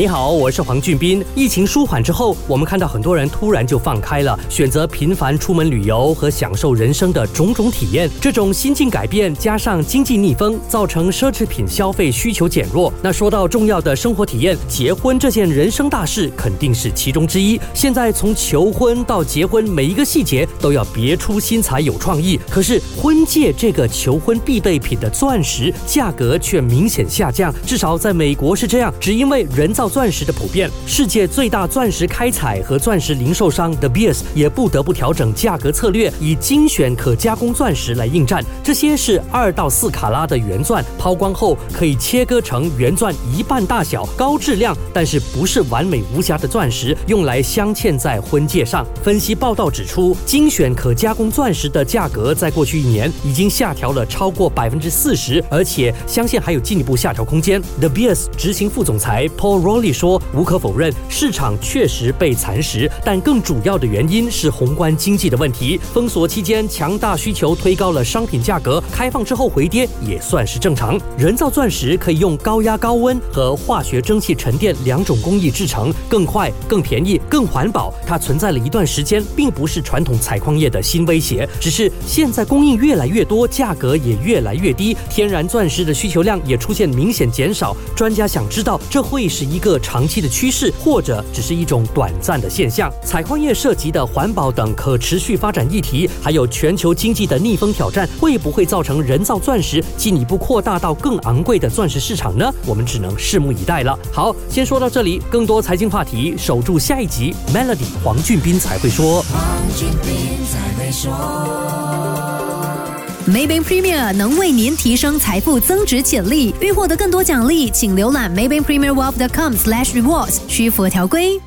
你好，我是黄俊斌。疫情舒缓之后，我们看到很多人突然就放开了，选择频繁出门旅游和享受人生的种种体验。这种心境改变加上经济逆风，造成奢侈品消费需求减弱。那说到重要的生活体验，结婚这件人生大事肯定是其中之一。现在从求婚到结婚，每一个细节都要别出心裁、有创意。可是婚戒这个求婚必备品的钻石价格却明显下降，至少在美国是这样，只因为人。造钻石的普遍，世界最大钻石开采和钻石零售商 The Beers 也不得不调整价格策略，以精选可加工钻石来应战。这些是二到四卡拉的原钻，抛光后可以切割成原钻一半大小、高质量但是不是完美无瑕的钻石，用来镶嵌在婚戒上。分析报道指出，精选可加工钻石的价格在过去一年已经下调了超过百分之四十，而且相信还有进一步下调空间。The Beers 执行副总裁 Paul。里说：“无可否认，市场确实被蚕食，但更主要的原因是宏观经济的问题。封锁期间，强大需求推高了商品价格；开放之后回跌也算是正常。人造钻石可以用高压高温和化学蒸汽沉淀两种工艺制成，更快、更便宜、更环保。它存在了一段时间，并不是传统采矿业的新威胁，只是现在供应越来越多，价格也越来越低，天然钻石的需求量也出现明显减少。专家想知道，这会是一。”一个长期的趋势，或者只是一种短暂的现象。采矿业涉及的环保等可持续发展议题，还有全球经济的逆风挑战，会不会造成人造钻石进一步扩大到更昂贵的钻石市场呢？我们只能拭目以待了。好，先说到这里，更多财经话题，守住下一集。Melody 黄俊斌才会说。黄俊斌才会说。Maybank Premier 能为您提升财富增值潜力。欲获得更多奖励，请浏览 maybankpremierwealth.com/rewards，需符合条规。